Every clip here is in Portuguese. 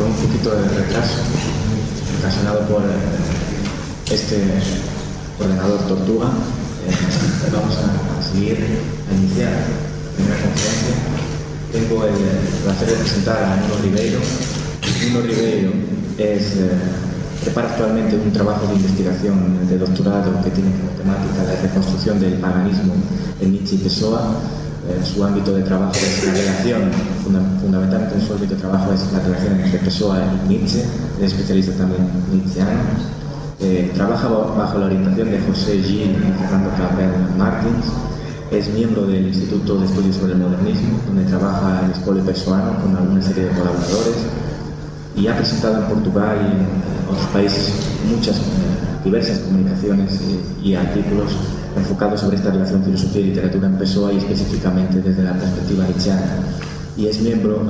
con un poquito de retraso, ocasionado por eh, este ordenador tortuga, eh, vamos a, seguir, a iniciar la primera conferencia. Tengo el placer de presentar a Nuno Ribeiro. Nuno Ribeiro eh, prepara actualmente un trabajo de investigación de doctorado que tiene como temática la reconstrucción del paganismo en Nietzsche y Pessoa eh, su ámbito de trabajo es la relación, fundamentalmente en su ámbito de trabajo es la relación entre Pessoa y Nietzsche, es especialista también nietzscheano. Eh, trabaja bajo la orientación de José Gil y Fernando Clapel Martins. Es miembro del Instituto de Estudios sobre el Modernismo, donde trabaja el escuela pessoano con alguna serie de colaboradores y ha presentado en Portugal y en otros países muchas eh, diversas comunicaciones y artículos enfocado sobre esta relación filosofía y literatura en Pessoa y específicamente desde la perspectiva nietzscheana. Y es miembro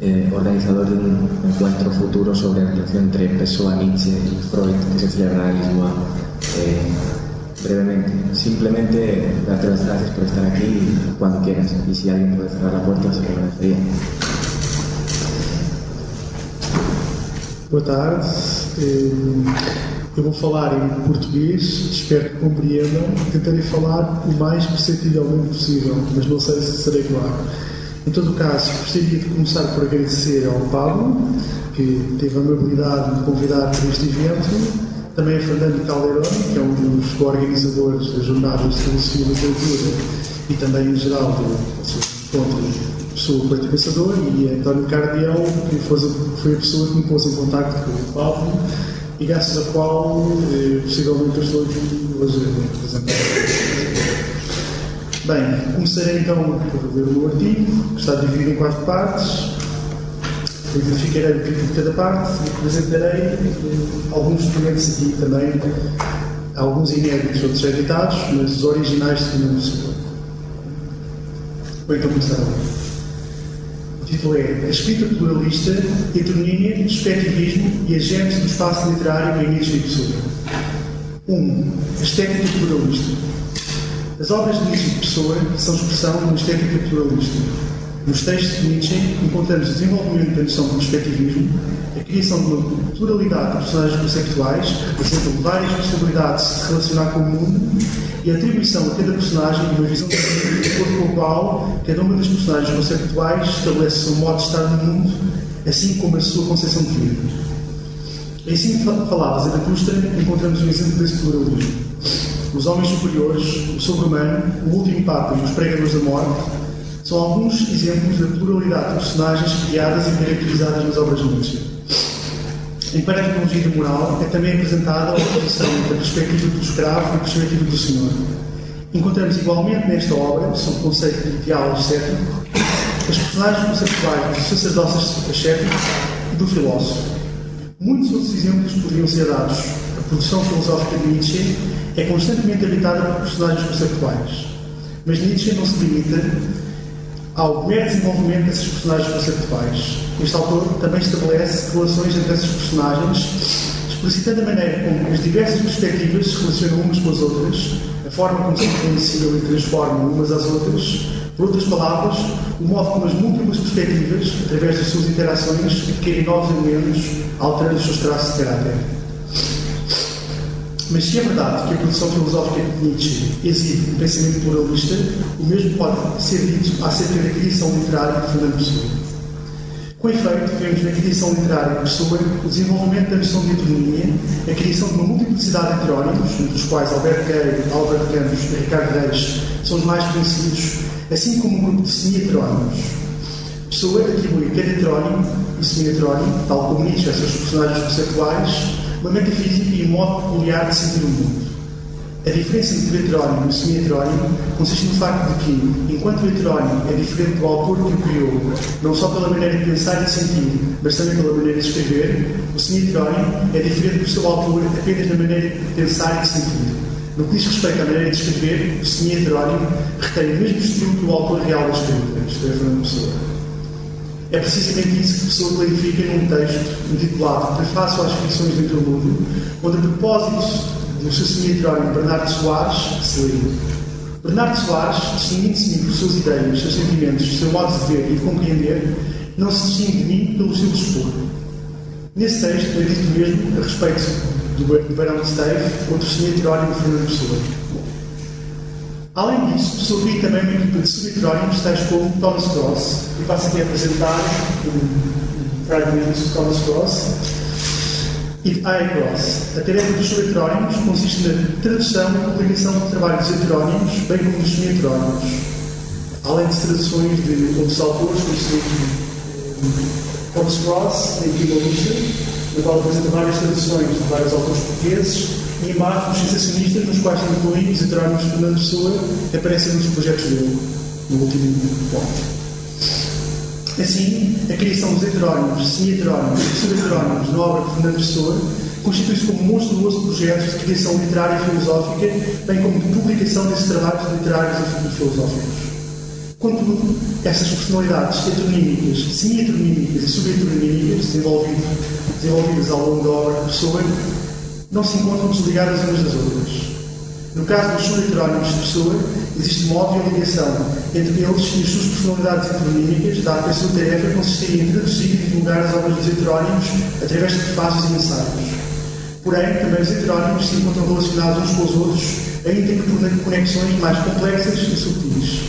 eh, eh, organizador de un encuentro futuro sobre la relación entre Pessoa, Nietzsche y Freud que se celebrará en Lisboa eh, brevemente. Simplemente darte las gracias por estar aquí cuando quieras y si alguien puede cerrar la puerta se lo agradecería. Boa tarde. Eu vou falar em português, espero que compreendam. Tentarei falar o mais perceptivelmente possível, mas não sei se serei claro. Em todo o caso, gostaria de começar por agradecer ao Pablo, que teve a amabilidade de me convidar para este evento, também a Fernando Calderón, que é um dos organizadores das jornadas de filosofia e literatura e também, em geral, do encontro pessoa coito pensador, e António Cardiel, que foi a pessoa que me pôs em contato com o Pablo e graças a qual eh, possivelmente eu estou aqui hoje. Bem, começarei então por ler o artigo, que está dividido em quatro partes. Identificarei o crítico de cada parte e apresentarei eh, alguns documentos aqui também, alguns inéditos, outros editados, mas os originais Pessoa. Bem, então título é A Escrita Pluralista, Heteronímia, Perspectivismo e a Gênese do Espaço Literário em Nietzsche e Pessoa. 1. Um, a Estética Pluralista. As obras de Nietzsche e Pessoa são expressão de uma estética pluralista. Nos textos de Nietzsche encontramos o desenvolvimento da noção de perspectivismo, a criação de uma pluralidade de personagens conceptuais que representam várias possibilidades de se relacionar com o mundo e a atribuição a cada personagem de uma visão de acordo com a qual cada uma das personagens conceptuais estabelece o seu modo de estar no mundo, assim como a sua concepção de vida. Em cinco palavras da Zaratustra encontramos um exemplo desse pluralismo. Os homens superiores, o sobre-humano, o último Papa e os pregadores da morte são alguns exemplos da pluralidade de personagens criadas e caracterizadas nas obras de Nietzsche. Em Parapsicologia Moral é também apresentada a oposição entre a perspectiva do escravo e a perspectiva do senhor. Encontramos igualmente nesta obra, sob o conceito de ideal ascético, as personagens conceptuais do sacerdócio ascético e do filósofo. Muitos outros exemplos poderiam ser dados. A produção filosófica de Nietzsche é constantemente habitada por personagens conceptuais. Mas Nietzsche não se limita ao mero desenvolvimento desses personagens conceptuais. Este autor também estabelece relações entre esses personagens, explicitando a maneira como as diversas perspectivas se relacionam umas com as outras, a forma como se influenciam e transformam umas às outras, por outras palavras, o modo como as múltiplas perspectivas, através das suas interações, adquirem novos elementos, alterando os seus traços de caráter. Mas se é verdade que a produção filosófica de Nietzsche exibe um pensamento pluralista, o mesmo pode ser dito acerca da criação literária de Fernando Pessoa. Com efeito, vemos na criação literária de Pessoa o desenvolvimento da noção de heteronomia, a criação de uma multiplicidade de heterónimos, entre os quais Alberto Queiro, Alberto Campos e Ricardo Reis são os mais conhecidos, assim como um grupo de semi-heterónimos. Pessoa atribui cada heterónimo e semi-heterónimo, tal como Nietzsche a seus personagens conceptuais, uma metafísica e um modo peculiar de sentir o mundo. A diferença entre o heterónimo e o semi-heterónimo consiste no facto de que, enquanto o heterónimo é diferente do autor que o criou, não só pela maneira de pensar e sentir, mas também pela maneira de escrever, o semi-heterónimo é diferente do seu autor apenas na maneira de pensar e sentir. No que diz respeito à maneira de escrever, o semi-heterónimo retém o mesmo estilo que o autor real da escrita, isto é, Fernando Pessoa. É precisamente isso que pessoa clarifica num texto intitulado Prefácio às Ficções do Interlúdio, onde a propósito do seu semi-heterónimo Bernardo Soares se lê. Bernardo Soares, distinguindo-se por suas ideias, seus sentimentos, seu modo de ver e de compreender, não se distingue de mim pelo de expor. Nesse texto é dito mesmo a respeito do Barão de outro senhor heterónimo de Fernando Pessoa. Além disso, cria também uma equipa de subheterónimos tais como Thomas Cross, e passo aqui a apresentar um fragmento de Thomas Cross, e A. Cross. A tarefa dos subheterónimos consiste na tradução e publicação de trabalhos heterónimos, bem como dos semi-heterónimos, além de traduções de outros autores, como se Thomas Cross, em Bibolista, na qual apresenta várias traduções de vários autores portugueses, e imagens sensacionistas, nos quais incluídos heterónimos de Fernando Pessoa, aparecem nos projetos dele, no último ponto. Assim, a criação dos heterónimos, semi-heterónimos e subheterónimos na obra de Fernando Pessoa constitui-se como um monstruoso projeto de criação literária e filosófica, bem como de publicação desses trabalhos literários e filosóficos. Contudo, essas personalidades heteronímicas, semi-heteronímicas e subheteronímicas desenvolvidas ao longo da obra de Pessoa não se encontram desligadas umas das outras. No caso dos subheterónimos de Pessoa, existe uma óbvia ligação entre eles e as suas personalidades heteronímicas, dado que a sua tarefa consistiria em traduzir e divulgar as obras dos heterónimos através de prefaces e ensaios. Porém, também os heterónimos se encontram relacionados uns com os outros, ainda que por conexões mais complexas e subtis.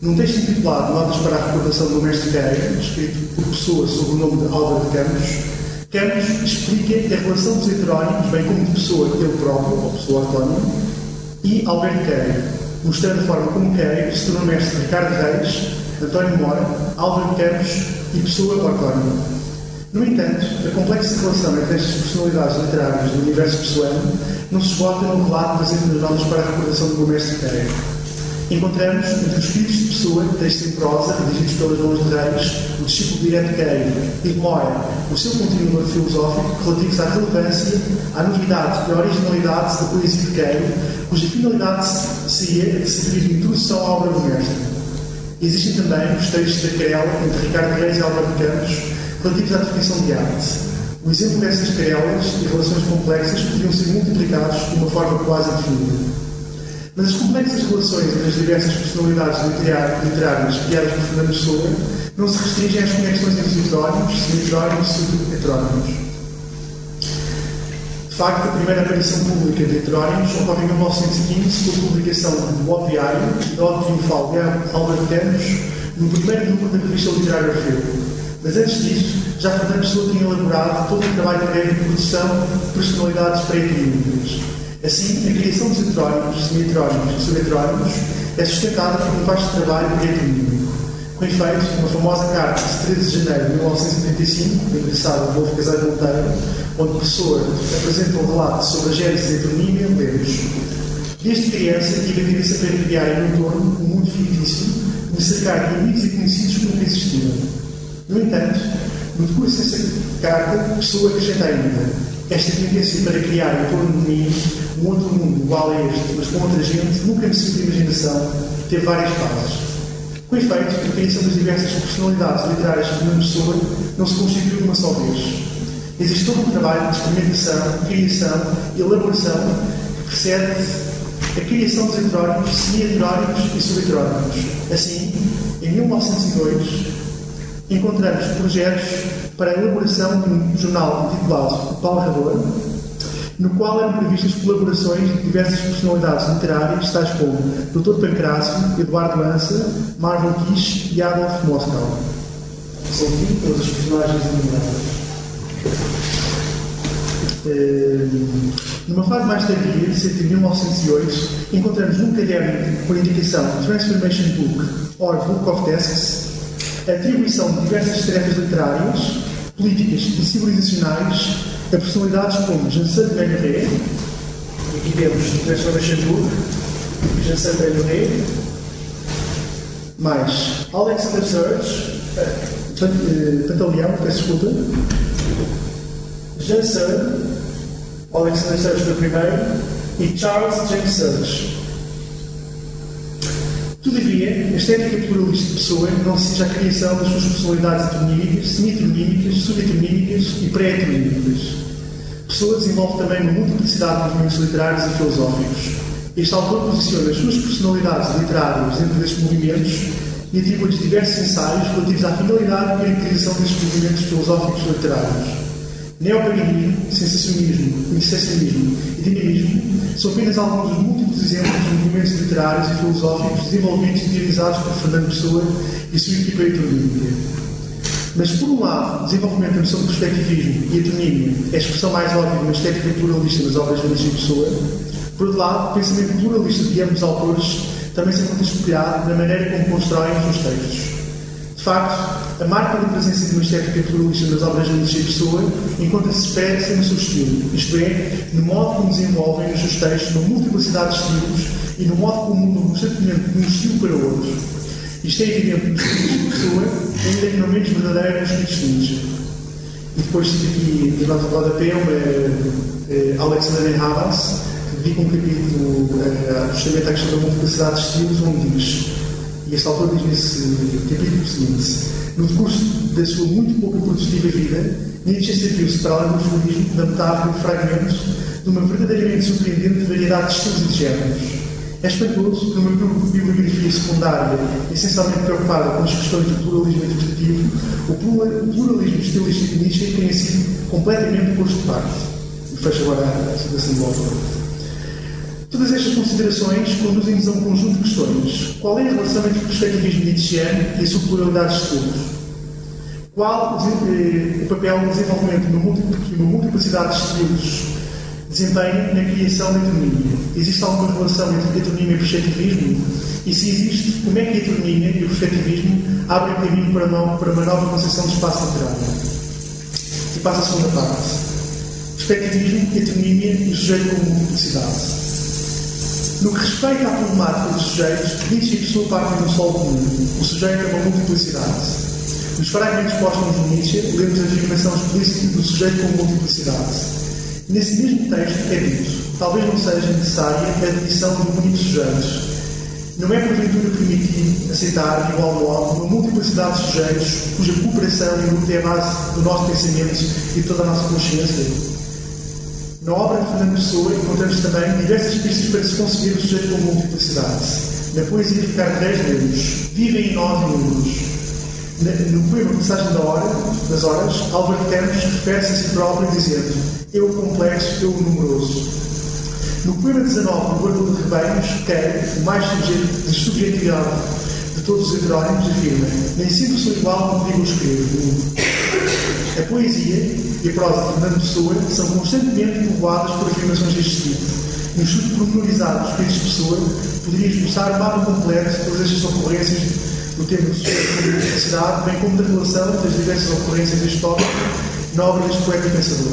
Num texto intitulado Notas para a Recordação do Mestre Guerreiro, escrito por pessoa sob o nome de Álvaro Campos, Campos explica a relação dos heterónimos, bem como de pessoa ele próprio, ou pessoa autónoma, e Alberto Queiro, mostrando a forma como Queiro se tornou mestre Ricardo Reis, António Mora, Álvaro Campos e pessoa autónoma. No entanto, a complexa relação entre estas personalidades literárias do universo pessoano não se esgota no relato das notas para a recordação do mestre Queiro encontramos entre os filhos de Pessoa, texto em prosa, dirigidos pelas mãos de Reis, o discípulo direto Queiro Moira, o seu continuador filosófico, relativos à relevância, à novidade e à originalidade da poesia de Queiro, cuja finalidade seria de servir de introdução à obra do mestre. Existem também os textos da querela entre Ricardo Reis e Álvaro Campos, relativos à definição de arte. O exemplo dessas querelas e relações complexas podiam ser multiplicados de uma forma quase indefinida. Mas as complexas relações entre as diversas personalidades literárias criadas por Fernando Pessoa não se restringem às conexões entre os heterónimos, semi-heterónimos e subheterónimos. De facto, a primeira aparição pública de heterónimos ocorre em 1915 com a publicação do Bob Diário e do Óbvio Triunfal de Campos no primeiro número da revista literária Orfeu. Mas antes disso, já Fernando Pessoa tinha elaborado todo o trabalho de produção de personalidades pré-clínicas. Assim, a criação dos heterónimos, semi-heterónimos e subheterónimos é sustentada por um vasto trabalho pré-clínico. Com efeito, uma famosa carta de 13 de janeiro de 1935, endereçada ao Wolf Casado Monteiro, onde o professor apresenta um relato sobre a gênese da heteronímia, lemos Desde criança tive a cabeça para criar em meu entorno um mundo fictício, me cercar de amigos e conhecidos que nunca existiram. No entanto, no decurso dessa carta, a pessoa acrescenta ainda esta tendência para criar em torno de mim um outro mundo igual a este, mas com outra gente, nunca me sinto imaginação, teve várias fases. Com efeito, a criação das diversas personalidades literárias de uma pessoa não se constitui de uma só vez. Existe todo um trabalho de experimentação, criação e elaboração que precede a criação dos heterónimos, semi-heterónimos e subheterónimos. Assim, em 1902, encontramos projetos para a elaboração de um jornal intitulado Palrador, no qual eram previstas colaborações de diversas personalidades literárias, tais como Dr. Pancrácio, Eduardo Lança, Marvel Kish e Adolf Moscow. São aqui todas as personagens enumeradas. Uh, numa fase mais tardia, cerca de 1908, encontramos num caderno a indicação Transformation Book or Book of Desks a atribuição de diversas tarefas literárias, políticas e civilizacionais a personalidades como Janssen Benré, aqui temos Transformation Book, Janssen Benré, mais Alexander Serge, uh, Pantaleão, peço desculpa, Janssen, Alexander Serge primeiro, e Charles James Serge. Todavia, a estética pluralista de pessoa não seja a criação das suas personalidades heteronímicas, semi-heteronímicas, sub-heteronímicas e pré-heteronímicas. Pessoa desenvolve também uma multiplicidade de movimentos literários e filosóficos. Este autor posiciona as suas personalidades literárias dentro destes movimentos e atribui diversos ensaios relativos à finalidade e caracterização destes movimentos filosóficos literários. Neopaganismo, sensacionismo, iniciacionismo e dinamismo são apenas alguns dos múltiplos exemplos de movimentos literários e filosóficos desenvolvidos e realizados por Fernando Pessoa e sua equipa heteronímica. Mas, por um lado, o desenvolvimento da noção de perspectivismo e heteronímia é a expressão mais óbvia de uma estética pluralista das obras de Luís Pessoa. Por outro lado, o pensamento pluralista de ambos autores também se encontra espelhado na maneira como constroem os seus textos. De facto, a marca da presença de uma estética pluralista nas obras de Luís Pessoa encontra-se expressa no seu estilo, isto é, no modo como desenvolvem os seus textos uma multiplicidade de estilos e no modo como mudam constantemente de um estilo para outro. Isto é evidente nos escritos de Pessoa, ainda que não menos verdadeiro nos de Nietzsche. E depois aqui, de nota de rodapé, uma Alexander Havas, que dedica um capítulo uh, justamente à questão da multiplicidade de estilos, onde diz, e este autor diz nesse capítulo seguinte: no decurso da sua muito pouco produtiva vida, Nietzsche serviu-se para além do formalismo da metáfora e fragmento de uma verdadeiramente surpreendente variedade de estilos e de géneros. É espantoso que numa bibliografia secundária, essencialmente preocupada com as questões do pluralismo interpretativo, o pluralismo estilístico de Nietzsche tenha sido completamente posto de parte. E fecho agora a citação do autor. Todas estas considerações conduzem-nos a um conjunto de questões. Qual é a relação entre o perspectivismo nietzscheano e a sua pluralidade de estilos? Qual o papel do desenvolvimento de uma multiplicidade de estilos desempenha na criação da heteronímia? Existe alguma relação entre heteronímia e perspectivismo? E se existe, como é que a heteronímia e o perspectivismo abrem caminho para, não, para uma nova concepção de espaço literário? E passa a segunda parte. Perspectivismo, heteronímia e o sujeito como multiplicidade. No que respeita à problemática dos sujeitos, Nietzsche e Pessoa partem de um solo comum. O sujeito é uma multiplicidade. Nos fragmentos postos no Nietzsche, lemos a afirmação explícita do sujeito como multiplicidade. Nesse mesmo texto é dito, talvez não seja necessária a definição de um único sujeito. Não é porventura permitido aceitar, de igual modo, uma multiplicidade de sujeitos cuja cooperação e luta é a base do nosso pensamento e toda a nossa consciência? Na obra de Fernando Pessoa encontramos também diversas pistas para se conceber o sujeito como multiplicidade. Na poesia de Reis lemos Vivem em nós inúmeros. No poema Passagem da Hora, das Horas, Álvaro Campos refere-se a si próprio dizendo Eu complexo, eu numeroso. No poema 19, No Guarda de Rebanhos, Queiro, o mais de subjetividade de todos os heterónimos, afirma Nem sempre sou igual como digo escrevo. A poesia e a prosa de Fernando Pessoa são constantemente povoadas por afirmações deste tipo. No estudo pormenorizado dos escritos de Pessoa, poderia esboçar um mapa completo de todas estas ocorrências do tema do sujeito como necessidade, bem como da relação das diversas ocorrências deste tópico na obra deste poeta e pensador.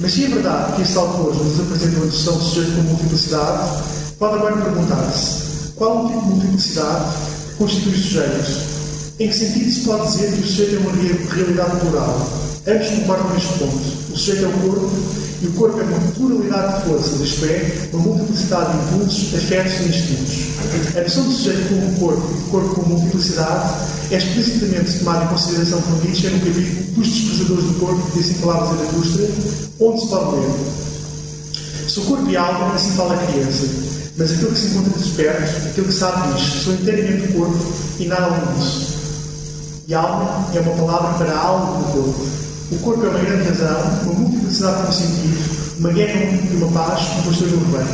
Mas se é verdade que este autor nos apresenta uma noção de sujeito com multiplicidade, pode agora perguntar-se qual o tipo de multiplicidade constitui o sujeito? Em que sentido se pode dizer que o sujeito é uma realidade plural? Ambos concordam neste ponto. O sujeito é o corpo e o corpo é uma pluralidade de forças, isto é, uma multiplicidade de impulsos, afetos e instintos. A noção de sujeito como corpo e de corpo como multiplicidade é explicitamente tomada em consideração por Nietzsche no capítulo dos desprezadores do corpo, que assim falava Zaratustra, onde se pode ler. Se o corpo e alma, assim fala a criança, mas aquele que se encontra desperto, aquele que sabe diz, sou inteiramente o corpo e nada além disso. E alma é uma palavra para a alma do corpo. O corpo é uma grande razão, uma multiplicidade de um sentido, uma guerra e uma paz, um pastor do rebanho.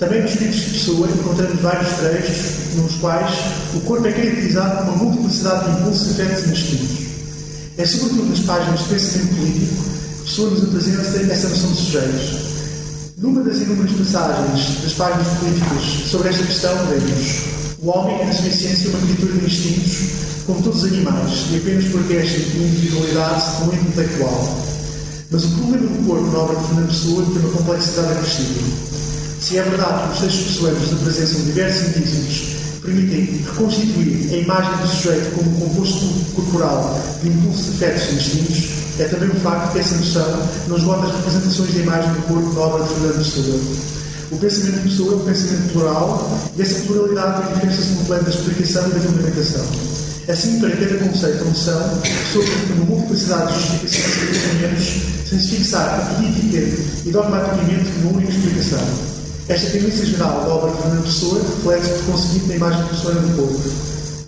Também nos escritos de Pessoa encontramos vários trechos nos quais o corpo é caracterizado por uma multiplicidade de impulsos, afetos e instintos. É sobretudo nas páginas de pensamento político que Pessoa nos apresenta essa noção de sujeitos. Numa das inúmeras passagens das páginas políticas sobre esta questão, lemos: O homem é, na sua essência, uma criatura de instintos, como todos os animais, e apenas porque esta individualidade não é intelectual. Mas o problema do corpo na obra de Fernando Pessoa tem uma complexidade acrescida. Se é verdade que os textos pessoanos apresentam diversos que permitem reconstituir a imagem do sujeito como um composto corporal de impulsos, afetos e instintos, é também um facto que essa noção não esgota as representações da imagem do corpo na obra de Fernando Pessoa. O pensamento de Pessoa é um pensamento plural e essa pluralidade manifesta-se no plano da explicação e da fundamentação. Assim, para cada conceito ou noção, sobre uma multiplicidade de justificações e pensamentos, sem se fixar política e dogmaticamente numa única explicação. Esta tendência geral da obra de Fernando Pessoa reflete-se por conseguinte na imagem pessoa do corpo.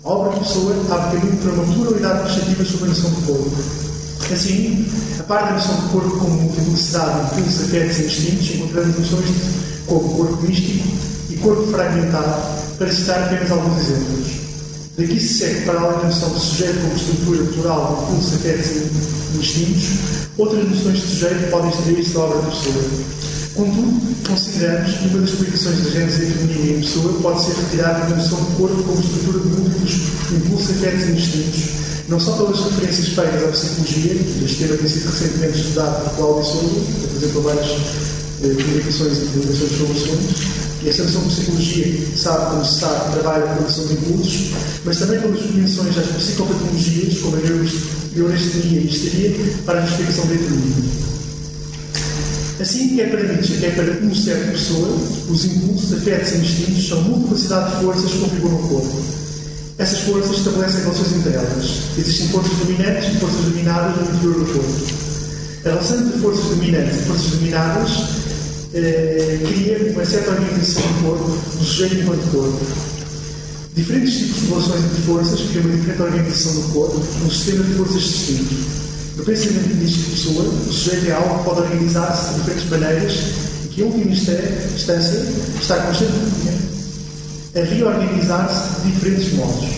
A obra de Pessoa abre caminho para uma pluralidade perspectiva sobre a noção do corpo. Assim, a parte da noção do corpo como multiplicidade, impulsos, afetos e instintos, encontramos noções como corpo místico e corpo fragmentado, para citar apenas alguns exemplos. Daqui se segue, para além da noção de sujeito como estrutura plural de impulsos, afetos e instintos, outras noções de sujeito podem extrair-se da obra da pessoa. Contudo, consideramos que uma das explicações da gênese feminina em pessoa pode ser retirada da noção do corpo como estrutura de múltiplos impulsos, afetos e instintos, não só pelas referências feitas à psicologia, e este tema tem sido recentemente estudado por Cláudio Souza, apresentou várias eh, publicações e divulgações sobre o e esta noção de psicologia sabe como se sabe, trabalha com a noção de impulsos, mas também pelas dimensões das psicopatologias, como a neurastenia e histeria, para a justificação da economia. Assim, quer para Nietzsche, quer para uma certa pessoa, os impulsos, afetos e instintos são multiplicidade de forças que configuram o corpo. Essas forças estabelecem relações entre elas. Existem forças dominantes e forças dominadas no interior do corpo. A relação entre forças dominantes e forças dominadas eh, cria uma certa organização do corpo, do sujeito enquanto corpo. Diferentes tipos de relações entre forças criam uma diferente organização do corpo, um sistema de forças distinto. Pensamento de pessoa, o sujeito é algo que pode organizar-se de diferentes maneiras e que, em última instância, está constantemente a reorganizar-se de diferentes modos.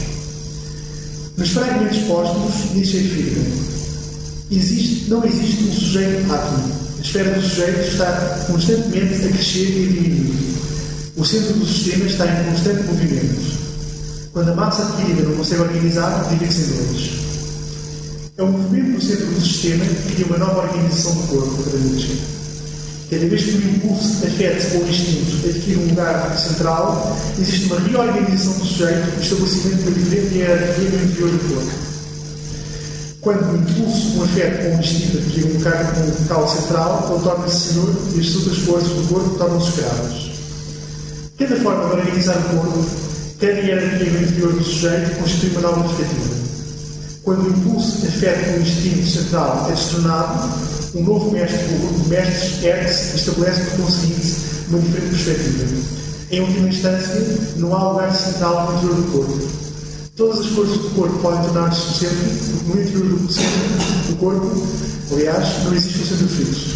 Nos fragmentos póstumos, Nietzsche afirma: existe, não existe um sujeito átomo. A esfera do sujeito está constantemente a crescer e a diminuir. O centro do sistema está em constante movimento. Quando a massa adquirida não consegue organizar, divide-se em dois. É um movimento no centro do sistema que cria uma nova organização do corpo, para. Cada vez que o impulso, afeto ou instinto adquire um lugar central, existe uma reorganização do sujeito e estabelecimento uma diferente hierarquia no interior do corpo. Quando o impulso, um afeto ou um instinto adquire um lugar, um local central, ele torna-se senhor e as outras forças do corpo tornam-se escravas. Cada forma de organizar o corpo, cada hierarquia no interior do sujeito constitui uma nova perspectiva. Quando o impulso afeta o instinto central é destronado, um novo mestre, o grupo de mestres ergue-se e estabelece, por conseguinte, uma diferente perspectiva. Em última instância, não há lugar central no interior do corpo. Todas as forças do corpo podem tornar-se o centro, porque no interior do centro do corpo, aliás, não existe o centro fixo.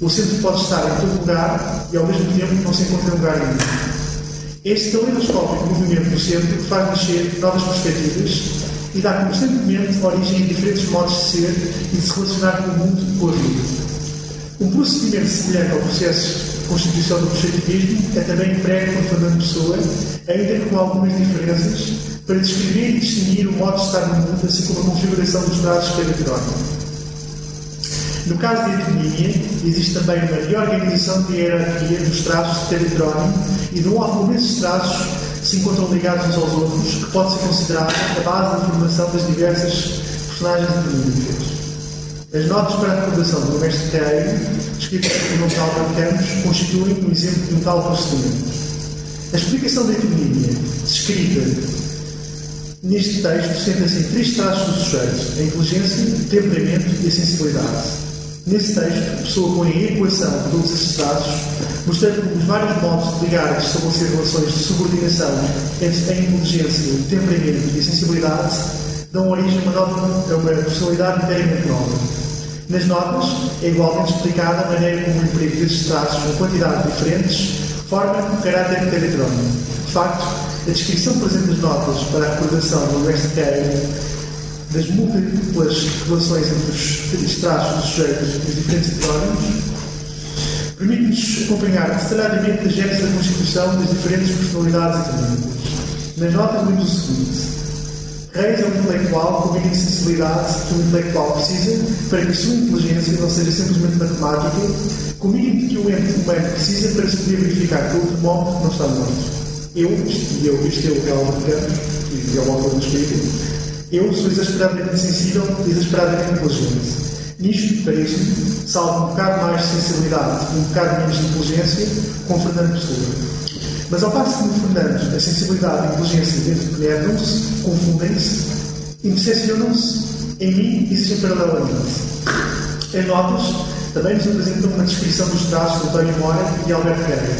O centro pode estar em todo lugar e, ao mesmo tempo, não se encontra lugar nenhum. Este caleidoscópico movimento do centro faz nascer novas perspectivas e dá constantemente origem a diferentes modos de ser e de se relacionar com o mundo e com a vida. Um procedimento semelhante ao processo de constituição do positivismo é também emprego por Fernando Pessoa, ainda que com algumas diferenças, para descrever e distinguir o modo de estar no mundo, assim como a configuração dos traços caracterónicos. No caso da heteronímia, existe também uma reorganização de hierarquia dos traços de território e não há como esses traços se encontram ligados uns aos outros, que pode ser considerada a base da formação das diversas personagens económicas. As notas para a recordação do mestre Terreiro, escritas por Gonçalo Campos, constituem um exemplo de um tal procedimento. A explicação da economia, descrita neste texto, senta-se em três traços do sujeito: a inteligência, o temperamento e a sensibilidade. Nesse texto, pessoa põe em equação todos esses traços, mostrando os vários modos de ligar e estabelecer relações de subordinação entre a inteligência, o temperamento e a sensibilidade dão origem a uma, nova, personalidade inteiramente nova. Nas notas, é igualmente explicada a maneira como o emprego desses traços, em quantidades diferentes, forma um caráter eletrónico. De facto, a descrição presente nas notas para a recordação do West Carey das múltiplas relações entre os traços dos sujeitos e os diferentes episódios, permite-nos acompanhar detalhadamente a gênese da constituição das diferentes personalidades económicas. Nas notas lemos o seguinte: Reis é um intelectual com a mínima sensibilidade que um intelectual precisa para que a sua inteligência não seja simplesmente matemática, com o mínimo que o ente humano precisa para se poder verificar que o termómetro não está morto. Eu, e eu, este eu é o Albert Campos, e é o autor do escrito, eu sou exasperadamente sensível e exasperadamente inteligente. Nisto, pareço, salvo um bocado mais de sensibilidade e um bocado menos de inteligência, com Fernando Pessoa. Mas ao passo que no Fernando a sensibilidade e a inteligência penetram-se, confundem-se, intersecionam-se, em mim existem paralelamente. Em notas, também nos apresentam uma descrição dos traços de António Mora e Alberto Ferreira.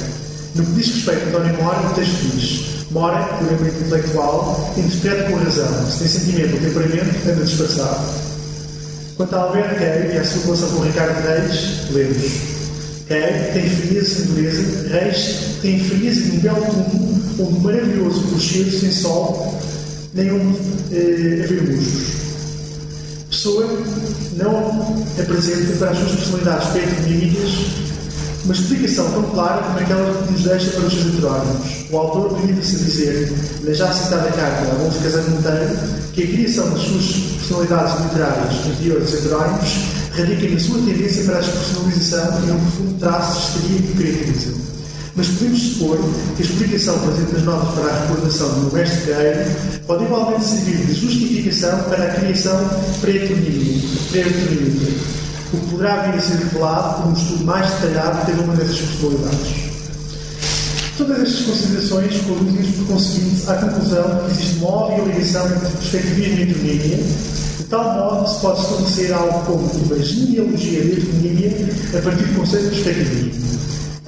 No que diz respeito a António Mora, o texto diz Mora, puramente intelectual, interpreta com razão. Se tem sentimento ou temperamento, anda disfarçado. Quanto a Albert Kay e a sua relação com Ricardo Reis, lemos. Kay tem frieza sem dureza, Reis tem frieza de um belo túmulo, onde maravilhoso rochedo sem sol, onde eh. Pessoa não apresenta para as suas personalidades petronímicas uma explicação tão clara como aquela que nos deixa para os seus heterónimos. O autor a dizer, na já citada carta a Adolfo Casano Monteiro, que a criação das suas personalidades literárias anteriores heterónimos radica na sua tendência para a despersonalização e num profundo traço de histeria que o caracteriza. Mas podemos supor que a explicação presente nas notas para a recordação do mestre Guerreiro pode igualmente servir de justificação para a criação pré-heteronímica, o que poderá vir a ser revelado por um estudo mais detalhado de cada uma dessas personalidades. Todas estas considerações conduzem-nos, por conseguinte, à conclusão que existe uma óbvia ligação entre perspectivismo e heteronímia, de tal modo que se pode estabelecer algo como uma genealogia de heteronímia a partir do conceito de perspectivismo.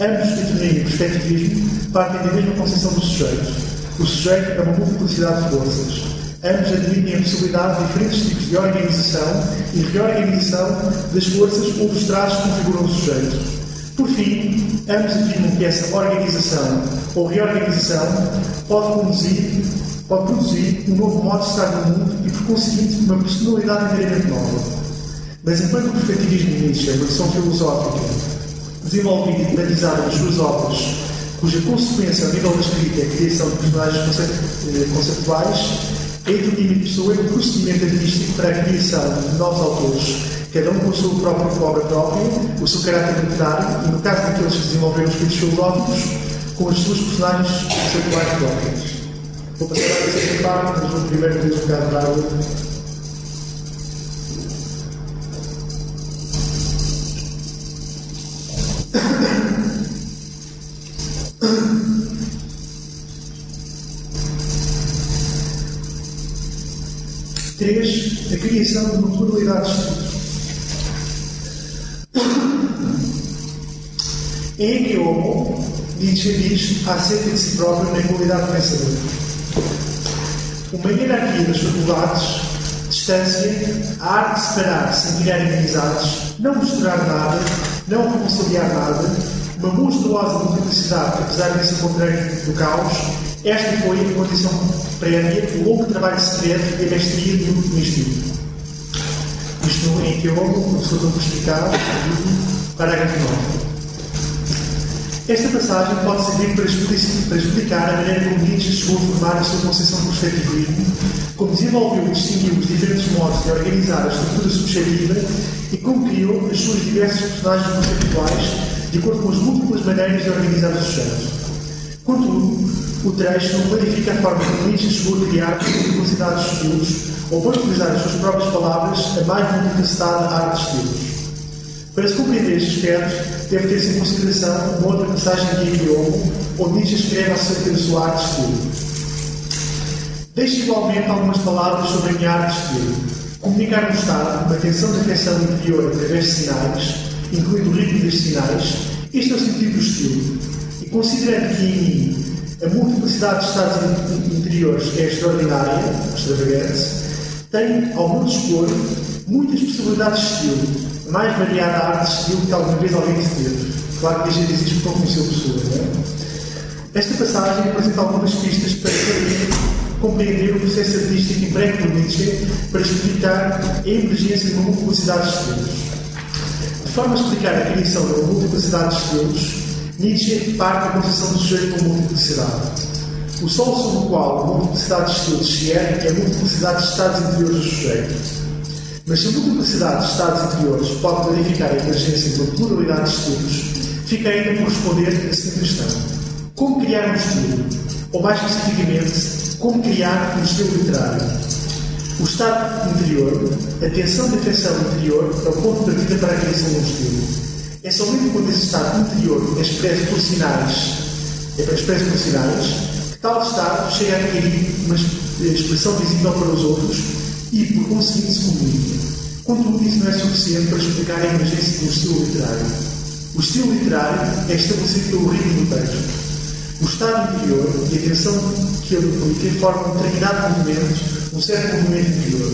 Ambos, heteronímia e perspectivismo, partem da mesma concepção do sujeito. O sujeito é uma multiplicidade de forças. Ambos admitem a possibilidade de diferentes tipos de organização e reorganização das forças ou dos traços que configuram o sujeito. Por fim, ambos afirmam que essa organização ou reorganização pode conduzir, pode produzir um novo modo de estar no mundo e, por conseguinte, uma personalidade inteiramente nova. Mas enquanto o perspectivismo Nietzsche é uma noção filosófica desenvolvida e analisada nas suas obras, cuja consequência ao nível da escrita é a criação de personagens eh, conceptuais, a heteronímia de pessoa é um procedimento artístico para a criação de novos autores, cada um com a sua própria obra própria, o seu caráter literário e, no caso daqueles que desenvolveram escritos filosóficos, com as suas personagens conceptuais próprias. Vou passar a terceira parte, mas vou primeiro ter um bocado de água. Três, a criação de pluralidade de estudos. Em que diz acerca de si próprio na qualidade de pensador. Uma hierarquia das faculdades, distância, a arte de separar sem criar inimizades, não misturar nada, não reconciliar nada, uma monstruosa multiplicidade, apesar de se encontrar no caos, esta foi a condição prévia, o longo trabalho secreto e a mestria do instinto. Isto em que eu, o professor Dom Justificado, parágrafo 9. Esta passagem pode servir para explicar, para explicar a maneira como Nietzsche chegou a formar a sua concepção do perspectivismo, como desenvolveu e distinguiu os diferentes modos de organizar a estrutura subjetiva e como criou as suas diversas personagens conceptuais de acordo com as múltiplas maneiras de organizar o sujeito. Contudo, o trecho não clarifica a forma como Nietzsche chegou a criar multiplicidade de estilos ou, para utilizar as suas próprias palavras, a mais multiplicidade arte de estilos. Para se compreender este aspecto, deve ter-se em consideração uma outra passagem de Guillaume, onde Nietzsche escreve acerca da sua arte de estilo. Deixo igualmente algumas palavras sobre a minha arte de estilo. Comunicar no Estado uma tensão de afecção interior através de sinais, incluindo o ritmo destes sinais, este é o sentido do estilo. Considerando que em a multiplicidade de estados interiores é extraordinária, extravagante, tenho, ao meu dispor, muitas possibilidades de estilo, a mais variada arte de estilo que alguma vez alguém teve. Claro que a gente existe porque conheceu a pessoa, não é? Esta passagem apresenta algumas pistas para compreender o processo artístico emprego por Nietzsche para explicar a emergência de uma multiplicidade de estilos. De forma a explicar a criação de uma multiplicidade de estilos, Nietzsche parte da concepção do sujeito como multiplicidade. O solo sobre o qual a multiplicidade de estilos se ergue é a multiplicidade de estados interiores do sujeito. Mas se a multiplicidade de estados interiores pode clarificar a emergência de uma pluralidade de estilos, fica ainda por responder a seguinte questão: como criar um estilo? Ou mais especificamente, como criar um estilo literário? O estado interior, a tensão de afecção interior, é o ponto de partida para a criação de um estilo. É somente quando esse estado interior é expresso por sinais, é expresso por sinais, que tal estado chega a adquirir uma expressão visível para os outros e, por conseguinte, se comunica. Contudo, isso não é suficiente para explicar a emergência um estilo literário. O estilo literário é estabelecido pelo ritmo do texto. O estado interior e a tensão que ele implica formam um determinado movimento, um certo movimento interior.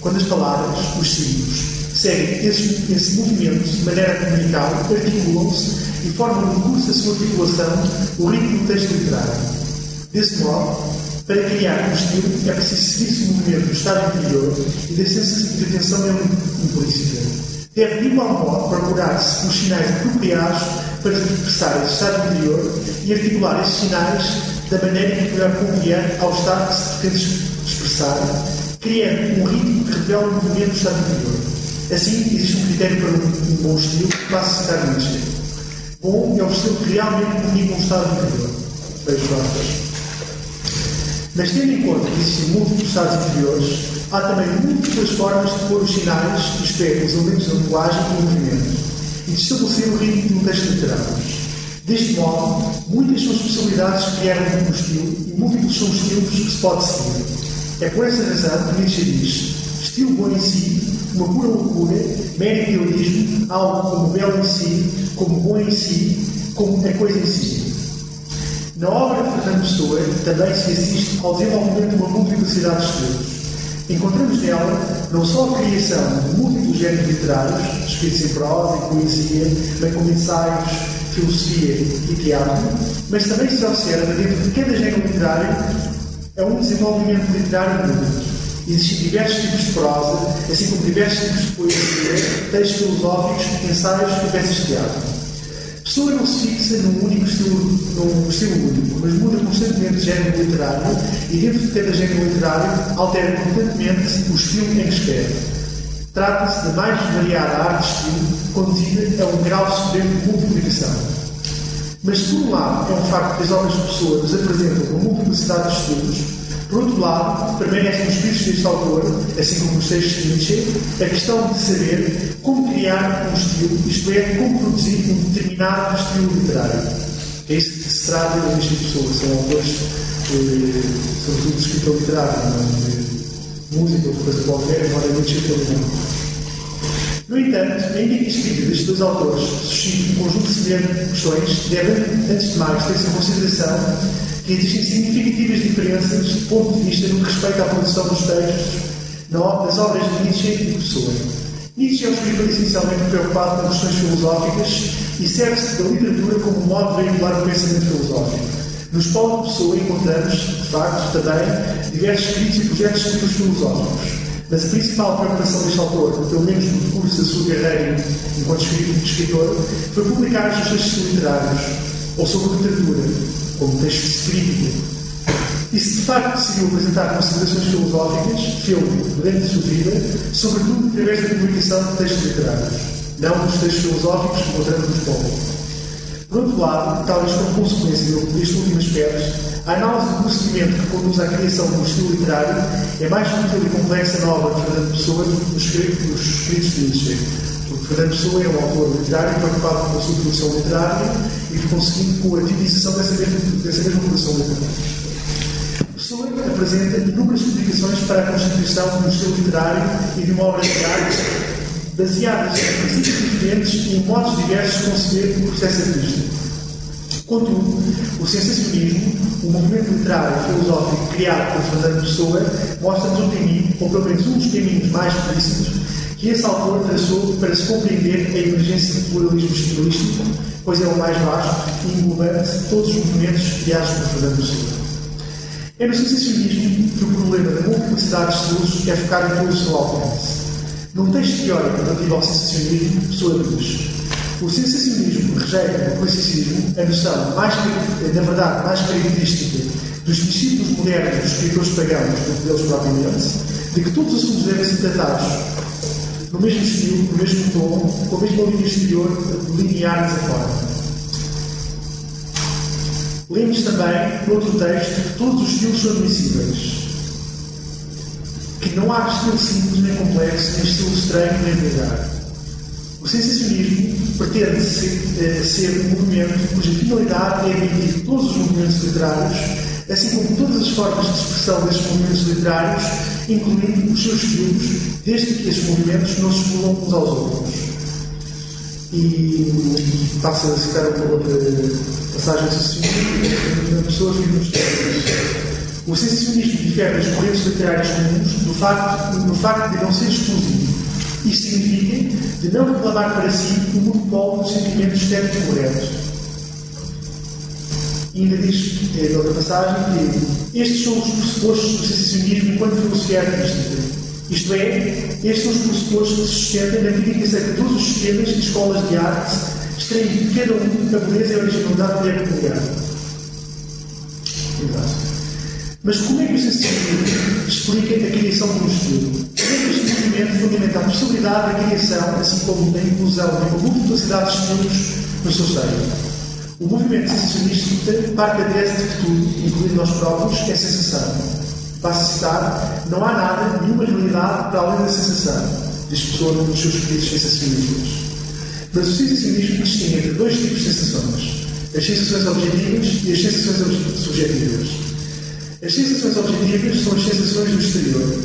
Quando as palavras, os signos, seguem esse, esse movimento de maneira comunical, articulam-se e formam no curso da sua articulação o ritmo do texto literário. Desse modo, para criar um estilo é preciso seguir-se o movimento do estado interior e da sensação tensão implícita. Deve, de igual modo, procurar-se os sinais apropriados para expressar esse estado interior e articular esses sinais da maneira que melhor convier ao estado que se pretende expressar, criando um ritmo que revela o movimento do estado interior. Assim, existe um critério para um, um bom estilo que passa a Nietzsche. Bom é o estilo que realmente comunica um estado interior. Vejo aspas. Mas tendo em conta que existem múltiplos estados interiores, há também múltiplas formas de pôr os sinais, isto é, os elementos da linguagem e movimento, e de estabelecer o ritmo no texto literário. Deste modo, muitas são as possibilidades que criaram um estilo e múltiplos são os estilos que se pode seguir. É por essa razão que Nietzsche diz: estilo bom em si, pura loucura, mero idealismo, algo como belo em si, como bom em si, como a coisa em si. Na obra de Fernando Pessoa também se assiste ao desenvolvimento de uma multiplicidade de estilos. Encontramos nela não só a criação de múltiplos géneros literários, escritos em prosa e poesia, bem como ensaios, filosofia e teatro, mas também se observa dentro de cada género literário é um desenvolvimento literário único. Existem diversos tipos de prosa, assim como diversos tipos de poesia, textos filosóficos, ensaios e peças de teatro. Pessoa não se fixa num único estilo, num estilo único, mas muda constantemente de género literário e dentro de cada género literário altera constantemente o estilo em que escreve. Trata-se da mais variada arte de estilo conduzida a um grau supremo de multiplicação. Mas, por um lado, é um facto que as obras de Pessoa nos apresentam uma multiplicidade de estilos, por outro lado, permanece nos escritos deste autor, assim como nos textos de Nietzsche, a questão de saber como criar um estilo, isto é, como produzir um determinado estilo literário. É isso que se trata das pessoas, são autores, eh, sobretudo de escritor literário, não de música, outra coisa qualquer, embora Nietzsche também não. No entanto, ainda que a escrita destes dois autores suscite um conjunto de questões, deve, antes de mais, ter-se em consideração existem significativas diferenças de ponto de vista no que respeita à produção dos textos das obras de Nietzsche e de Pessoa. Nietzsche é um escritor essencialmente preocupado com questões filosóficas e serve-se da literatura como modo de veicular o pensamento filosófico. Nos Paulo de Pessoa encontramos, de facto, também diversos escritos e projetos de livros filosóficos. Mas a principal preocupação deste autor, pelo menos no decurso da sua carreira enquanto escritor, foi publicar os seus textos literários ou sobre literatura, como textos de crítica. E se de facto decidiu apresentar considerações filosóficas, filme, durante a sua vida, sobretudo através da publicação de textos literários, não dos textos filosóficos que encontramos nos povos. Por outro lado, talvez como consequência deste último aspecto, a análise do procedimento que conduz à criação de um estilo literário é mais útil e complexa na obra de Fernando Pessoa do que nos escritos de Nietzsche. Fernando Pessoa é um autor literário preocupado com a sua produção literária e conseguindo com a utilização dessa mesma, dessa mesma produção literária. Pessoa apresenta inúmeras publicações para a constituição de um estilo literário e de uma obra literária baseadas em princípios diferentes e em modos diversos de conceber o processo artístico. Contudo, o sensacionismo, o movimento literário e filosófico criado por Fernando Pessoa, mostra-nos um caminho, ou pelo menos um dos caminhos mais explícitos, que esse autor traçou para se compreender a emergência do pluralismo estilístico, pois é o mais vasto e englobante de todos os movimentos criados por Fernando Pessoa. É no sensacionismo que o problema da multiplicidade de estilos é focado em todo o seu alcance. Num texto teórico relativo ao sensacionismo, Pessoa diz o sensacionismo rejeita o classicismo, a noção, mais, na verdade, mais característica dos discípulos modernos dos escritores pagãos do que deles propriamente, de que todos os assuntos devem ser tratados no mesmo estilo, no mesmo tom, com a mesma linha exterior linear forma. Lemos também, no outro texto, que todos os estilos são admissíveis. Que não há estilo simples nem complexo, nem estilo estranho nem vulgar. O sensacionismo pretende ser, eh, ser um movimento cuja finalidade é emitir todos os movimentos literários, assim como todas as formas de expressão destes movimentos literários, incluindo os seus estilos, desde que estes movimentos não se excluam uns aos outros. e passa a citar uma outra passagem sensacional, a pessoa vive nos. O sensacionismo difere das correntes literárias comuns no facto, no facto de não ser exclusivo. Isto significa de não reclamar para si o monopólio do sentimento estético correto. Ainda diz, em outra passagem, que estes são os pressupostos do sensacionismo enquanto filosofia artística. Isto é, estes são os pressupostos que se sustentam na crítica de todos os sistemas e escolas de arte, extraindo de cada um a beleza e a originalidade é peculiar. Exato. Mas como é que o sensacionismo explica a criação de um estilo? Como é que este movimento fundamenta a possibilidade da criação, assim como da inclusão de uma multiplicidade de estilos no seu seio? O movimento sensacionista tese de que tudo, incluindo nós próprios, é sensação. Passo a citar: não há nada, nenhuma realidade para além da sensação, diz pessoa num dos seus pedidos sensacionistas. Mas o sensacionismo distingue entre dois tipos de sensações: as sensações objetivas e as sensações subjetivas. As sensações objetivas são as sensações do exterior.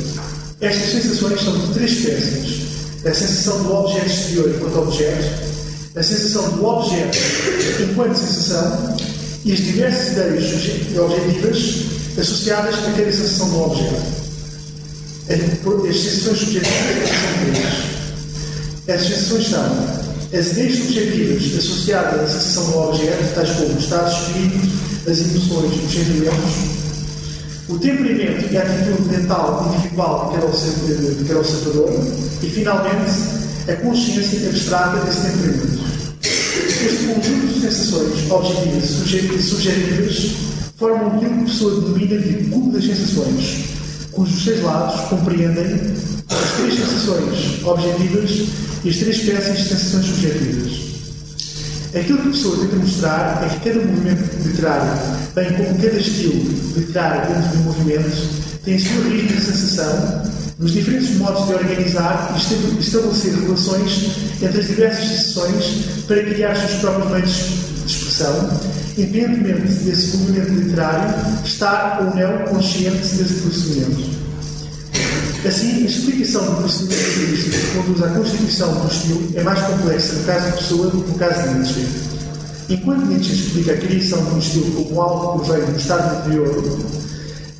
Estas sensações são de três espécies: a sensação do objeto exterior enquanto objeto, a sensação do objeto enquanto sensação e as diversas ideias objetivas associadas a cada sensação do objeto. As sensações subjetivas são três. Essas sensações são as ideias subjetivas associadas à sensação do objeto, tais como o estado de espírito, as emoções, os sentimentos, o temperamento e a atitude mental individual de cada observador e, finalmente, a consciência abstrata desse temperamento. Este conjunto de sensações objetivas e subjetivas formam aquilo que a pessoa denomina de cubo das sensações, cujos seis lados compreendem as três sensações objetivas e as três espécies de sensações subjetivas. Aquilo que a pessoa tenta mostrar é que cada movimento literário, bem como cada estilo literário dentro do movimento, tem a sua ritmo de sensação nos diferentes modos de organizar e estabelecer relações entre as diversas sessões para criar os seus próprios meios de expressão, independentemente desse movimento literário estar ou não consciente desse procedimento. Assim, a explicação do procedimento linguístico que conduz à constituição do estilo é mais complexa no caso de Pessoa do que no caso de Nietzsche. Enquanto Nietzsche explica a criação de um estilo como algo que vem do estado interior,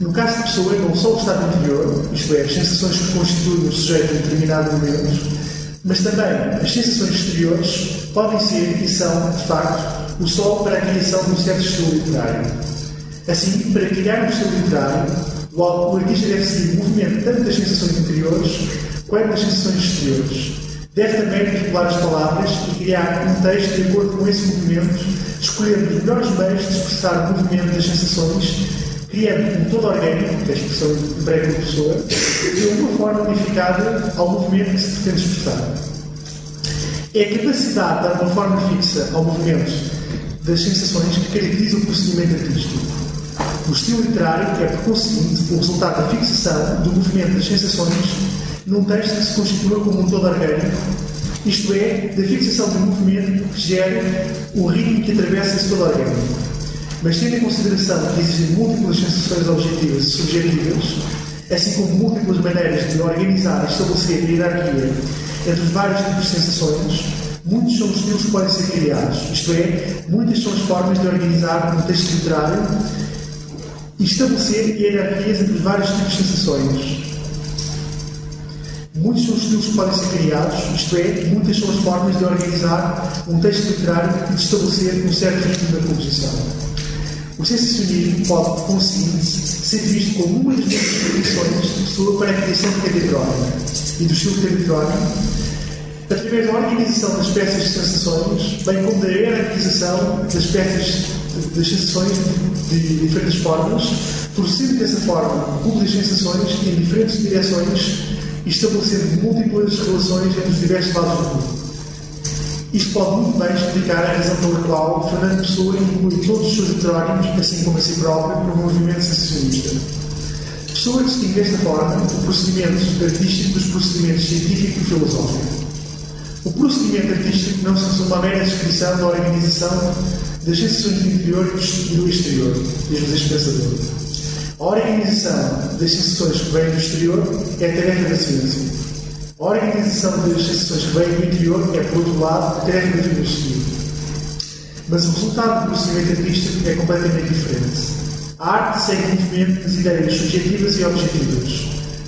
no caso de pessoa, não só o estado interior, isto é, as sensações que constituem o sujeito em determinado momento, mas também as sensações exteriores podem ser e são, de facto, o sol para a criação de um certo estilo literário. Assim, para criar um estilo literário, o artista deve seguir o movimento tanto das sensações interiores quanto das sensações exteriores. Deve também articular as palavras e criar um texto de acordo com esse movimento, escolhendo os melhores meios de expressar o movimento das sensações criando um todo orgânico, que a expressão pessoa, de uma forma unificada ao movimento que se pretende expressar. É a capacidade de dar uma forma fixa ao movimento das sensações que caracteriza o procedimento artístico. O estilo literário é, por conseguinte, o resultado da fixação do movimento das sensações num texto que se constitua como um todo orgânico, isto é, da fixação do movimento que gera o ritmo que atravessa esse todo orgânico. Mas tendo em consideração que existem múltiplas sensações objetivas e subjetivas, assim como múltiplas maneiras de organizar e estabelecer a hierarquia entre os vários tipos de sensações, muitos são os estilos que podem ser criados. Isto é, muitas são as formas de organizar um texto literário e estabelecer hierarquias entre os vários tipos de sensações. Muitos são os estilos que podem ser criados, isto é, muitas são as formas de organizar um texto literário e de estabelecer um certo ritmo da composição. O sensacionismo pode, por conseguinte, ser visto como uma das condições de pessoa para a criação de catedrónimo e do estilo catedrónimo, através da organização das peças de sensações, bem como da hierarquização das peças das sensações de, diferentes formas, procedendo dessa forma das sensações em diferentes direções e estabelecendo múltiplas relações entre os diversos lados do cubo. Isto pode muito bem explicar a razão pela qual Fernando Pessoa inclui todos os seus heterónimos, assim como a si próprio, no movimento sensacionista. Pessoa distingue desta forma o procedimento artístico dos procedimentos científico e filosófico. O procedimento artístico não se resume à mera descrição da organização das sensações do interior e do exterior, diz-nos este pensador. A organização das sensações que vêm do exterior é a tarefa da ciência. A organização das sensações que vem do interior é, por outro lado, terra da filosofia. Mas o resultado do procedimento artístico é completamente diferente. A arte segue o movimento das ideias subjetivas e objetivas.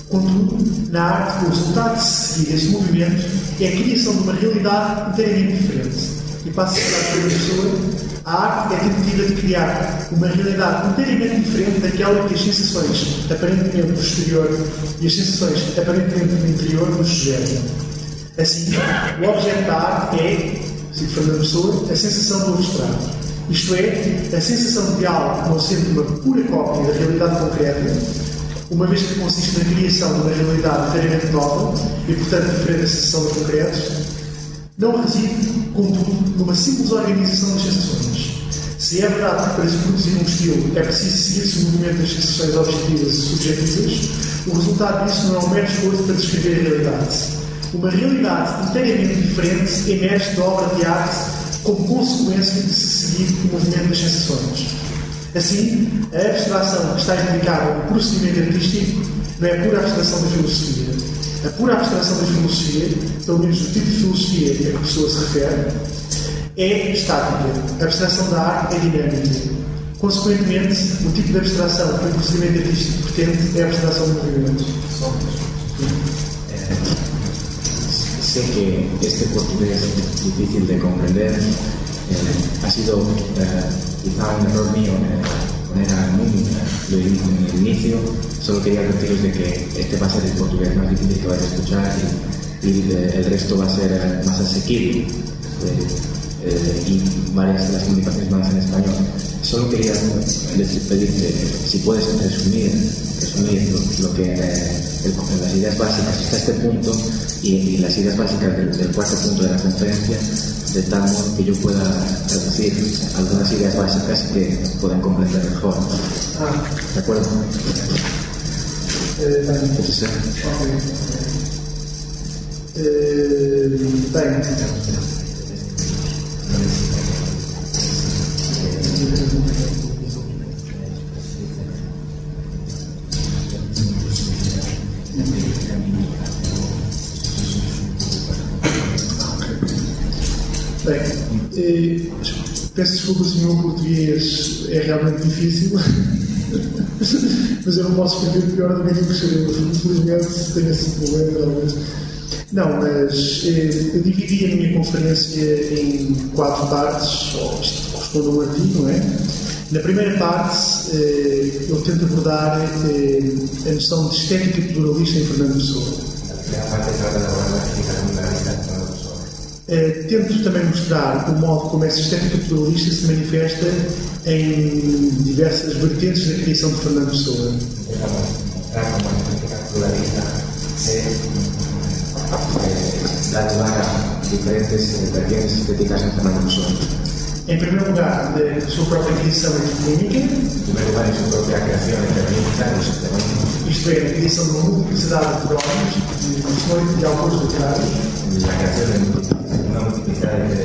Contudo, na arte, o resultado de seguir esse movimento é a criação de uma realidade inteiramente diferente. E passo a uma pessoa, a arte é tentativa de criar uma realidade inteiramente diferente daquela que as sensações aparentemente do exterior e as sensações aparentemente do interior nos sugerem. Assim, o objeto da arte é, cito Fernando Pessoa, a sensação do abstrato. Isto é, a sensação de algo não sendo uma pura cópia da realidade concreta, uma vez que consiste na criação de uma realidade inteiramente nova e, portanto, diferente da sensação dos concretos, não reside, contudo, numa simples organização das sensações. Se é verdade que para se produzir um estilo é preciso seguir-se o movimento das sensações objetivas e subjetivas, o resultado disso não é um mero esforço para descrever a realidade. Uma realidade inteiramente diferente emerge da obra de arte como consequência de se seguir o movimento das sensações. Assim, a abstração que está implicada no procedimento artístico não é pura abstração da filosofia. A pura abstração da filosofia, pelo menos do tipo de filosofia a que a pessoa se refere, é estática. A abstração da arte é dinâmica. Consequentemente, o tipo de abstração que o procedimento artístico pretende é a abstração do movimento. sé que este portugués es difícil de comprender. Eh, ha sido eh, quizá un error eh, poner a Numi lo en el inicio. Solo quería advertiros de que este va a ser el portugués más difícil que vais a escuchar y, y el resto va a ser más asequible. y varias de las comunicaciones van a ser en español. Solo quería pedirte si puedes resumir, resumir lo, lo que las ideas básicas hasta este punto y, y las ideas básicas del, del, cuarto punto de la conferencia, de tal modo que yo pueda traducir algunas ideas básicas que puedan comprender mejor. Ah. ¿De acuerdo? Eh, Entonces, eh, ok. Eh, eh, peço desculpa se o meu português é realmente difícil, mas eu não posso escrever pior do que que escrevo. Infelizmente tenho esse problema, talvez. Não, mas eh, eu dividi a minha conferência em quatro partes, ou isto corresponde a um artigo, não é? Na primeira parte, eh, eu tento abordar eh, a noção de estética pluralista em Fernando Pessoa. Eh, tento também mostrar o modo como essa estética pluralista se manifesta em diversas vertentes da criação de Fernando Pessoa. da lugar a diferentes vertientes estéticas en Fernando Pessoa. Em primeiro lugar, da sua própria criação económica, primer lugar, en su propia creación económica, isto é, a criação de uma multiplicidade de crónicos, de funções de autores literários, la creación de multi- una multiplicidad de de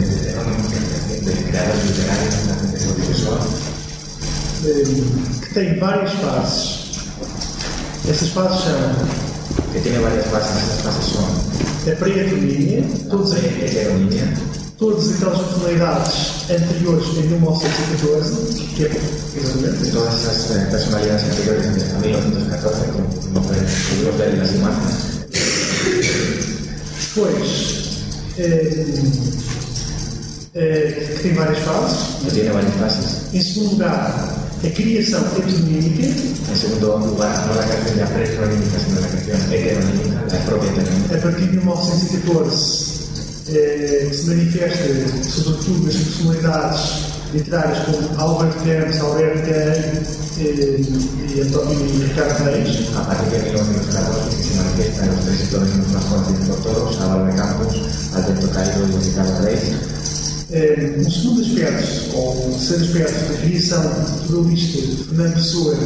de gente audiovisual, eh, que tem várias fases. Essas fases são que tiene varias fases. Esas fases son a pré-heteronímia, todas, la heteronímia, todas aquelas personalidades anteriores em 1914, que é exatamente todas esas eh, personalidades anteriores a 1914, como ver en las imágenes. Depois, eh, eh, que tem várias fases. que tiene varias fases. Em segundo lugar, a criação heteronímica, En segundo lugar, no la creación ya preheteronímica, sino la creación heteronímica, la propia heteronímica, a partir de 1914, eh, que se manifesta sobretudo nas personalidades literárias como Albert Camus, Alberto Camus eh, e, António- Ricardo Reis. a partir de 1914, que se manifiesta en los tres heteronímicos más conocidos por todos, Álvaro de Campos, Alberto Cairo y Ricardo Reis. Eh, um segundo aspecto, ou um terceiro aspecto da criação pluralista de Fernando Pessoa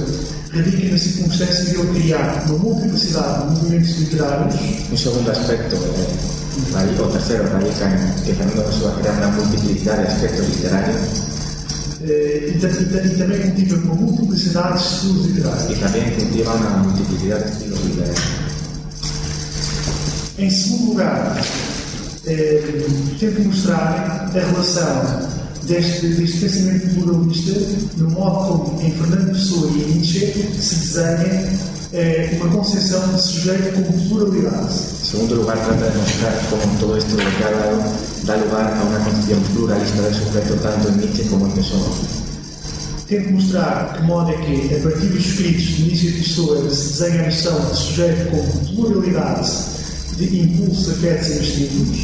radica na circunstância de ele criar uma multiplicidade de movimentos literários Un segundo aspecto, eh, radica- o tercero, radica en que Fernando Pessoa crea una multiplicidad de aspectos literarios eh, e, ta- e ta- e também cultiva uma multiplicidade de estilos literários. y también cultiva una multiplicidad de estilos literarios. Em segundo lugar, eh, tento mostrar a relação deste, deste pensamento pluralista no modo como em Fernando Pessoa e Nietzsche se desenha eh, uma concepção de sujeito como pluralidade. Segundo lugar, trata de mostrar cómo todo esto ha dado da lugar a una concepción pluralista del sujeto tanto en Nietzsche como en Pessoa. Tento mostrar de que modo é que, a partir dos escritos de Nietzsche e Pessoa, se desenha a noção de sujeito como pluralidade de impulsos, afetos e instintos.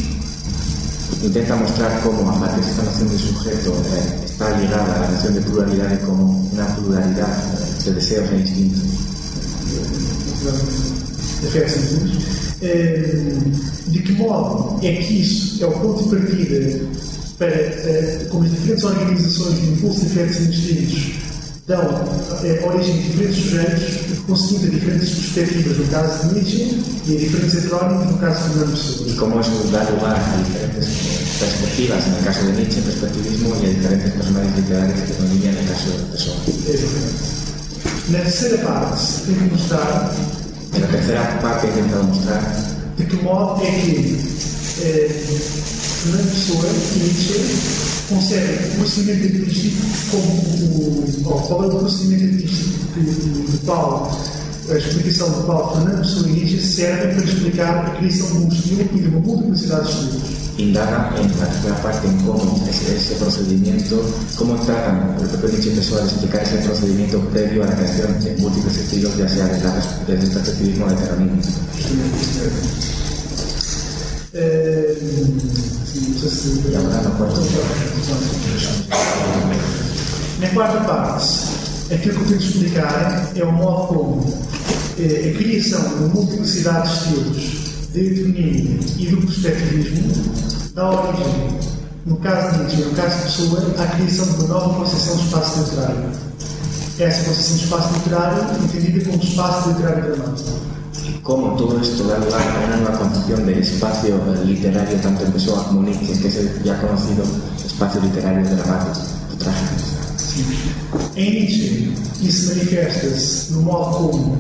Intenta mostrar cómo, a esta noción de sujeto, eh, está ligada a la noción de pluralidad y como una pluralidad eh, de deseos e instintos. Eh, De que modo é que isso é o ponto de partida para como as diferentes organizações de impulsos, afetos e instintos dão eh, origem a diferentes sujeitos, conseguindo diferentes perspectivas no caso de Nietzsche e a diferentes heterónimos no caso de Fernando Pessoa. Y cómo eso da lugar a diferentes perspectivas, en el caso de Nietzsche, perspectivismo, y a diferentes personajes literarios que en el caso de Pessoa. Exatamente. Na terceira parte, tenho que mostrar En la tercera parte he intentado mostrar de que modo é que eh, Fernando Pessoa e Nietzsche concebem o procedimento artístico como o, qual é o procedimento artístico que, de qual a explicação do qual Fernando e Nietzsche servem para explicar a criação de um estilo e de uma multiplicidade de estilos. indaga en la tercera parte en cómo ese, ese procedimiento, cómo tratan el propio Nietzsche Pessoa de explicar ese procedimiento previo a la creación de múltiples estilos, ya sea desde, la, el de. Eh, não sei se- Y ahora Na quarta parte, aquilo que eu tento explicar é o modo como eh, a criação de multiplicidade de estilos de heteronímia e do perspectivismo dá origem, no caso de Nietzsche e no caso de Pessoa, à criação de uma nova concepção de espaço literário. Essa concepção de espaço literário entendida como espaço literário dramático. Cómo todo esto da lugar a una nueva concepción del espacio eh, literario tanto en Pessoa como Nietzsche, que es el ya conocido espacio literario dramático, o trágico. Em Nietzsche, isso manifesta-se no modo como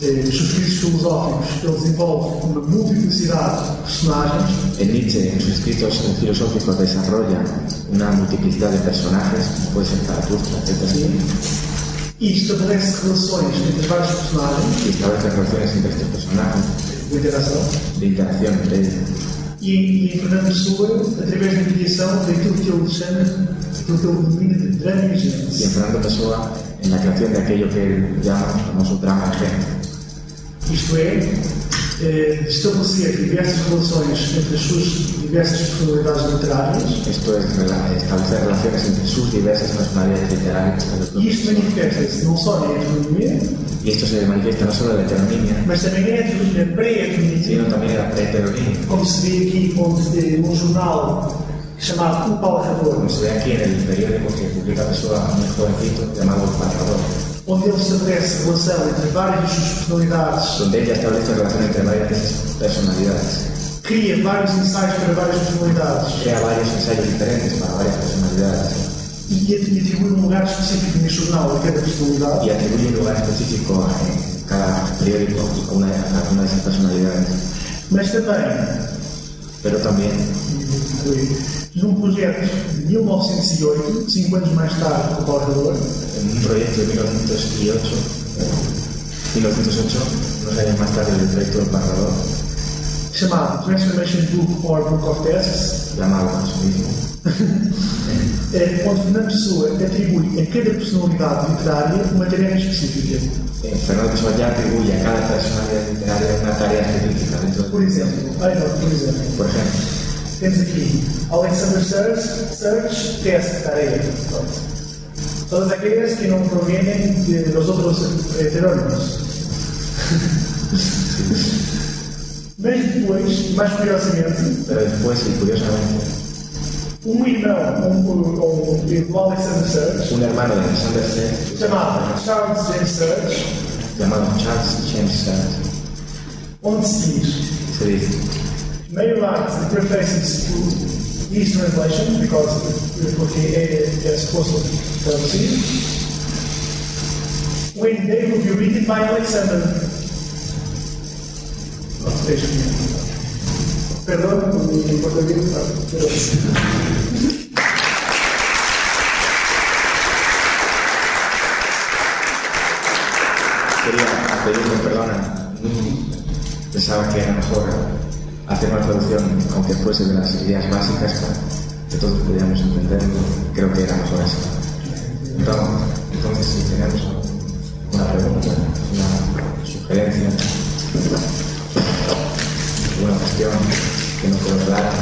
eh, os escritos filosóficos eles envolvem uma multiplicidade de personagens En Nietzsche, en sus escritos filosóficos, desarrolla una multiplicidad de personajes, como puede ser Zaratustra, etc. e estabelece relações entre vários personagens Y establece relaciones entre estos personajes, de interação de interacción entre ellos. e, e em Fernando Pessoa através da criação daquilo que ele chama, aquilo que ele denomina de drama Y en emergente. Fernando Pessoa, creación de aquello que él llama el famoso drama emergente. Isto é, eh, estabelecer diversas relações entre as suas diversas personalidades literárias. Isto é, estabelecer relações entre suas diversas personalidades literárias. E isto manifesta-se não só na heteronomia, y se manifesta não só na la mas também na heteronomia pré-heteronomia, Sim, também na pré-letónica. como se vê aqui onde, num jornal chamado O Palcador. Como se vê aqui no el periódico que a Pessoa, un jovencito chamado O Palcador onde ele estabelece relação entre várias das suas personalidades, donde ella establece relación entre varias esas personalidades. cria vários ensaios para várias personalidades Crea varios ensayos diferentes para varias personalidades e, e atribui um lugar específico neste jornal a cada personalidade. y atribuye un lugar específico en cada periódico a una, a una de esas personalidades. Mas também, Pero también num projeto de 1908, cinco anos mais tarde, com o Palrador, en un proyecto de 1908, eh, 1908, unos años más tarde del proyecto del Parrador, chamado Transformation Book or Book of Tasks, llamado a sí mismo, eh, onde Fernando Pessoa atribui a cada personalidade literária uma tarefa específica. eh, Fernando Pessoa ya atribuye a cada personalidad literaria una tarea específica Por exemplo, Arnold, por exemplo, Por ejemplo, temos aqui Alexander Search, Search Test. Pronto. Todas aquelas que não provienen de los outros heterónimos. Mas depois, mais curiosamente, pero después y curiosamente, um irmão um, um, um, do Alexander Search, hermano de Alexander Serge, chamado Charles James Search, llamado Charles James Serge, onde se diz se dice, many like the prefaces to these translations because we're looking at it as to currency. When they will be written by Alexander. Perdón, mi portugués. Aunque fuese de las ideas básicas, para que todos pudiéramos entenderlo. Creo que era mejor así. Entonces, entonces si tenemos una pregunta, una sugerencia, una cuestión que no puedo dar.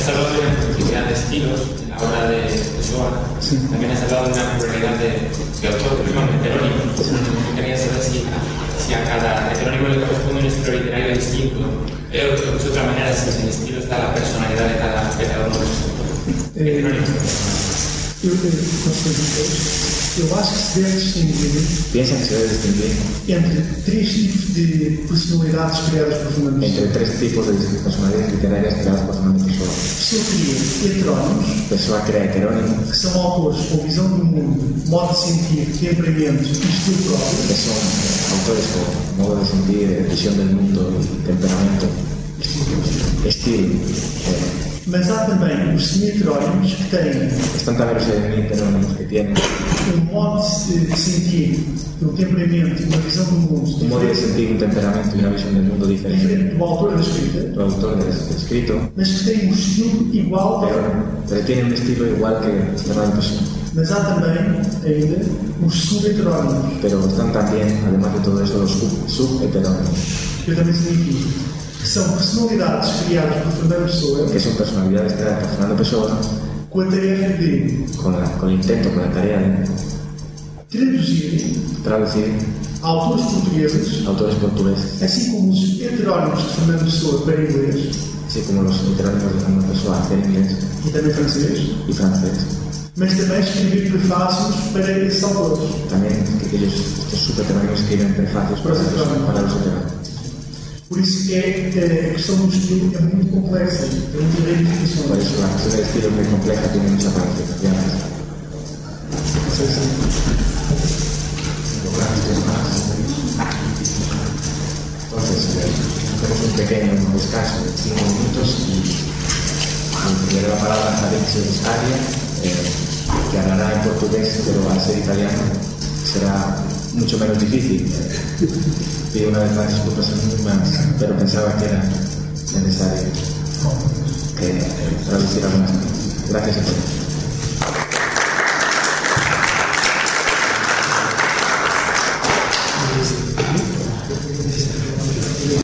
Has hablado de una multiplicidad de estilos en la obra de Pessoa. También has hablado de una pluralidad de, de autores, si en el estilo está la personalidad de cada, de cada uno de. Eh, Heterónimos. Eu, eu, eu acho que se deve distinguir que se debe distinguir entre três tipos de personalidades criadas por Fernando entre tres tipos de personalidades literarias creadas por Fernando Pessoa. Pessoa cria heterónimos, Pessoa crea heterónimo, que são autores com visão do mundo, modo de sentir, temperamento e estilo próprio, que son autores con modo de sentir, visión del mundo y temperamento, estilo. Eh, mas há também os semi-heterónimos que têm están también los heterónimos que tienen um modo de sentir, um temperamento, uma visão do mundo un modo de sentir, un temperamento y una visión del mundo diferente. diferente do autor da escrita, El autor del escrito, mas que têm um estilo igual pero, pero tiene un estilo igual que Fernando Pessoa. Mas há também, ainda, os sub-heterónimos, Pero están también, además de eso, los sub- subheterónimos, que eu também significo, que são personalidades criadas por Fernando Pessoa. Que son personalidades creadas por Fernando Pessoa. Com a tarefa de con, la- con el intento, con la tarea de traduzir traducir autores portugueses, autores portugueses, assim como os heterónimos de Fernando Pessoa para inglês. Así como los heterónimos de Fernando Pessoa hacer inglés e também francês, y francés. mas também escrever prefácios para esses autores. También que ellos, estos subheterónimos escriben prefacios para, los- para los heterónimos. Por isso é, é, a questão do estilo é muito complexa, tem muitas Por ramificações. eso la cuestión del estilo es muy compleja, tiene muchas ramificaciones. Não sei se Entonces, eh, hacemos un pequeño descanso de 5 minutos y le la palabra a Alexio Aria, eh, que hablará en portugués, pero al ser italiano será mucho menos difícil. Pido una vez más disculpas anónimas, pero pensaba que era necesario que, traducir algunas cosas. Gracias a todos.